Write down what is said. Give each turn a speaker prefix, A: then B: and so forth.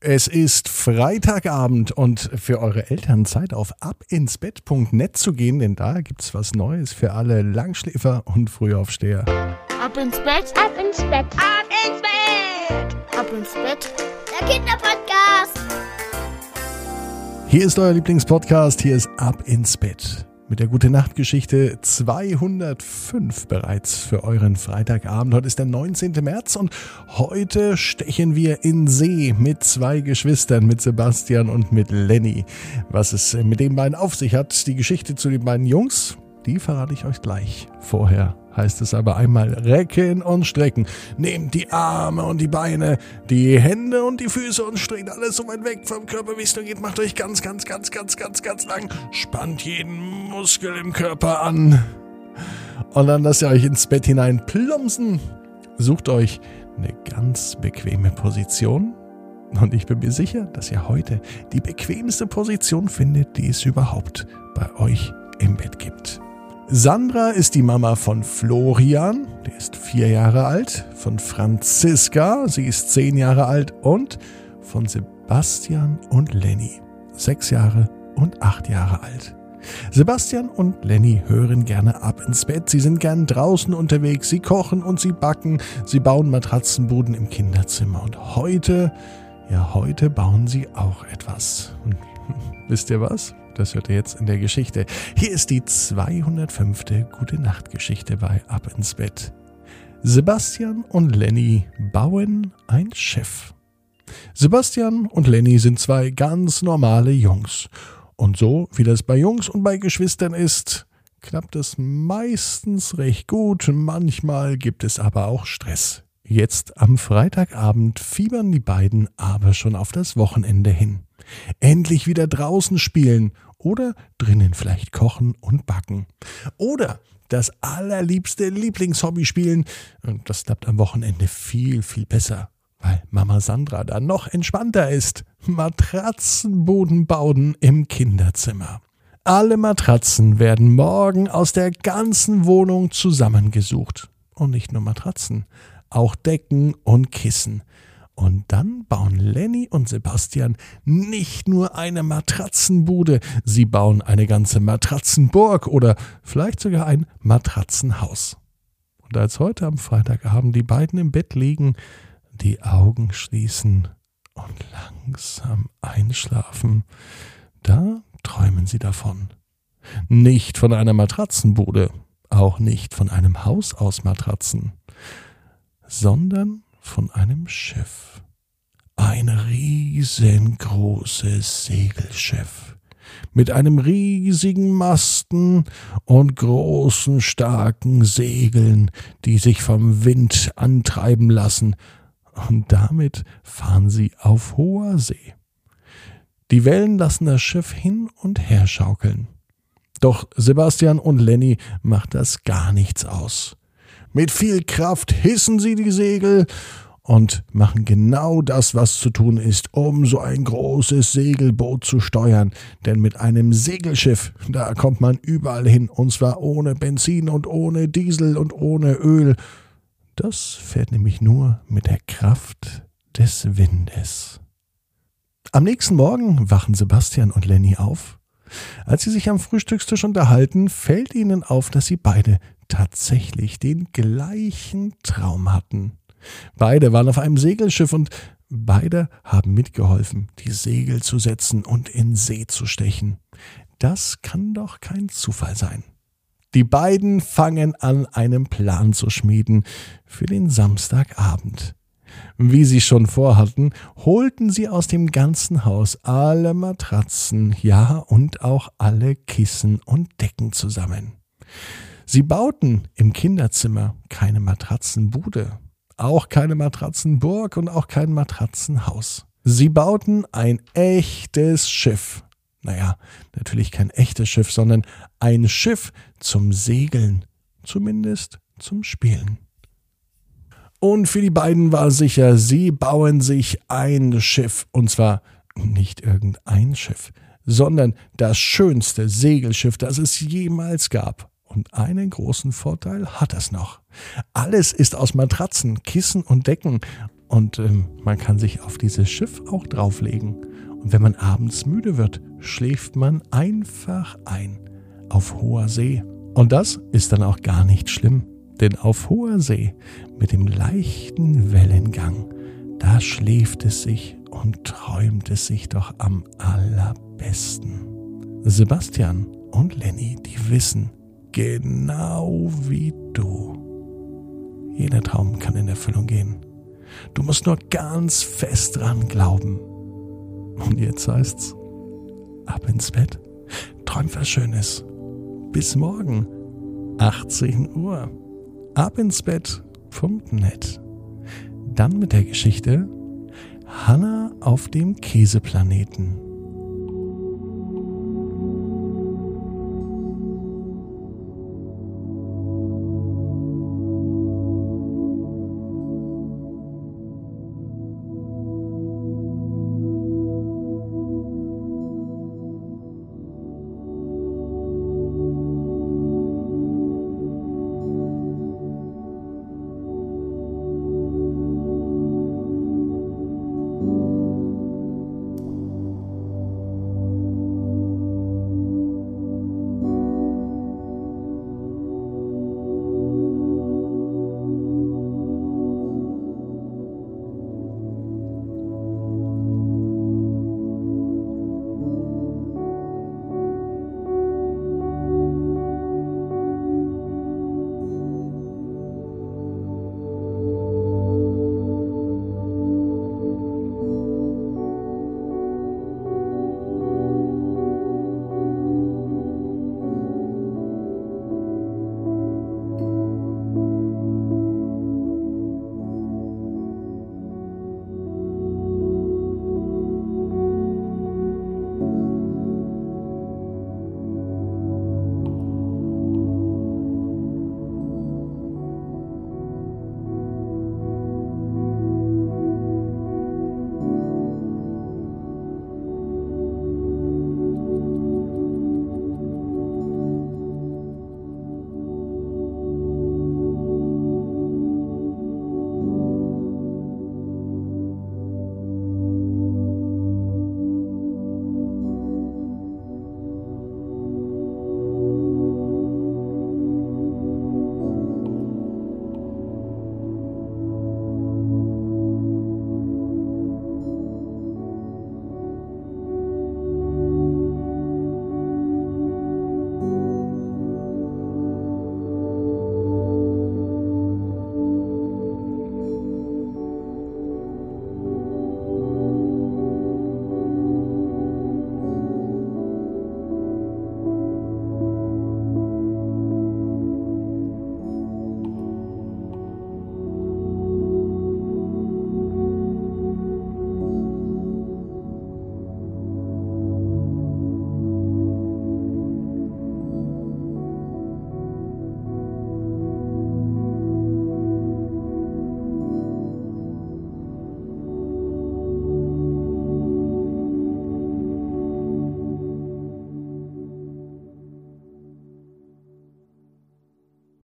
A: Es ist Freitagabend und für eure Eltern Zeit auf abinsbett.net zu gehen, denn da gibt's was Neues für alle Langschläfer und Frühaufsteher.
B: Ab ins Bett, ab ins Bett, ab ins Bett, ab ins Bett. Der Kinderpodcast.
A: Hier ist euer Lieblingspodcast, hier ist Ab ins Bett mit der Gute Nacht Geschichte 205 bereits für euren Freitagabend. Heute ist der 19. März und heute stechen wir in See mit zwei Geschwistern, mit Sebastian und mit Lenny. Was es mit den beiden auf sich hat, die Geschichte zu den beiden Jungs, die verrate ich euch gleich. Vorher heißt es aber einmal recken und strecken. Nehmt die Arme und die Beine, die Hände und die Füße und streckt alles so weit weg vom Körper, wie es nur geht. Macht euch ganz, ganz, ganz, ganz, ganz, ganz lang. Spannt jeden Muskel im Körper an. Und dann lasst ihr euch ins Bett hinein plumpsen. Sucht euch eine ganz bequeme Position. Und ich bin mir sicher, dass ihr heute die bequemste Position findet, die es überhaupt bei euch im Bett gibt. Sandra ist die Mama von Florian, der ist vier Jahre alt, von Franziska, sie ist zehn Jahre alt und von Sebastian und Lenny, sechs Jahre und acht Jahre alt. Sebastian und Lenny hören gerne ab ins Bett. Sie sind gern draußen unterwegs. Sie kochen und sie backen. Sie bauen Matratzenbuden im Kinderzimmer. Und heute, ja, heute bauen sie auch etwas. Und wisst ihr was? Das hört ihr jetzt in der Geschichte. Hier ist die 205. Gute Nacht Geschichte bei Ab ins Bett. Sebastian und Lenny bauen ein Schiff. Sebastian und Lenny sind zwei ganz normale Jungs. Und so, wie das bei Jungs und bei Geschwistern ist, klappt es meistens recht gut, manchmal gibt es aber auch Stress. Jetzt am Freitagabend fiebern die beiden aber schon auf das Wochenende hin. Endlich wieder draußen spielen oder drinnen vielleicht kochen und backen. Oder das allerliebste Lieblingshobby spielen. Und das klappt am Wochenende viel, viel besser, weil Mama Sandra da noch entspannter ist. Matratzenboden bauen im Kinderzimmer. Alle Matratzen werden morgen aus der ganzen Wohnung zusammengesucht. Und nicht nur Matratzen, auch Decken und Kissen. Und dann bauen Lenny und Sebastian nicht nur eine Matratzenbude, sie bauen eine ganze Matratzenburg oder vielleicht sogar ein Matratzenhaus. Und als heute am Freitagabend die beiden im Bett liegen, die Augen schließen und langsam einschlafen, da träumen sie davon. Nicht von einer Matratzenbude, auch nicht von einem Haus aus Matratzen, sondern von einem Schiff. Ein riesengroßes Segelschiff mit einem riesigen Masten und großen starken Segeln, die sich vom Wind antreiben lassen, und damit fahren sie auf hoher See. Die Wellen lassen das Schiff hin und her schaukeln. Doch Sebastian und Lenny macht das gar nichts aus. Mit viel Kraft hissen sie die Segel und machen genau das, was zu tun ist, um so ein großes Segelboot zu steuern. Denn mit einem Segelschiff, da kommt man überall hin, und zwar ohne Benzin und ohne Diesel und ohne Öl. Das fährt nämlich nur mit der Kraft des Windes. Am nächsten Morgen wachen Sebastian und Lenny auf. Als sie sich am Frühstückstisch unterhalten, fällt ihnen auf, dass sie beide tatsächlich den gleichen Traum hatten. Beide waren auf einem Segelschiff und beide haben mitgeholfen, die Segel zu setzen und in See zu stechen. Das kann doch kein Zufall sein. Die beiden fangen an, einen Plan zu schmieden für den Samstagabend. Wie sie schon vorhatten, holten sie aus dem ganzen Haus alle Matratzen, ja und auch alle Kissen und Decken zusammen. Sie bauten im Kinderzimmer keine Matratzenbude, auch keine Matratzenburg und auch kein Matratzenhaus. Sie bauten ein echtes Schiff. Naja, natürlich kein echtes Schiff, sondern ein Schiff zum Segeln, zumindest zum Spielen. Und für die beiden war sicher, sie bauen sich ein Schiff, und zwar nicht irgendein Schiff, sondern das schönste Segelschiff, das es jemals gab. Und einen großen Vorteil hat es noch. Alles ist aus Matratzen, Kissen und Decken Und ähm, man kann sich auf dieses Schiff auch drauflegen. Und wenn man abends müde wird, schläft man einfach ein auf hoher See. Und das ist dann auch gar nicht schlimm, denn auf hoher See mit dem leichten Wellengang, da schläft es sich und träumt es sich doch am allerbesten. Sebastian und Lenny, die wissen, genau wie du. Jeder Traum kann in Erfüllung gehen. Du musst nur ganz fest dran glauben. Und jetzt heißt's, ab ins Bett, träum was Schönes. Bis morgen, 18 Uhr. Ab ins Bett.net. Dann mit der Geschichte Hanna auf dem Käseplaneten.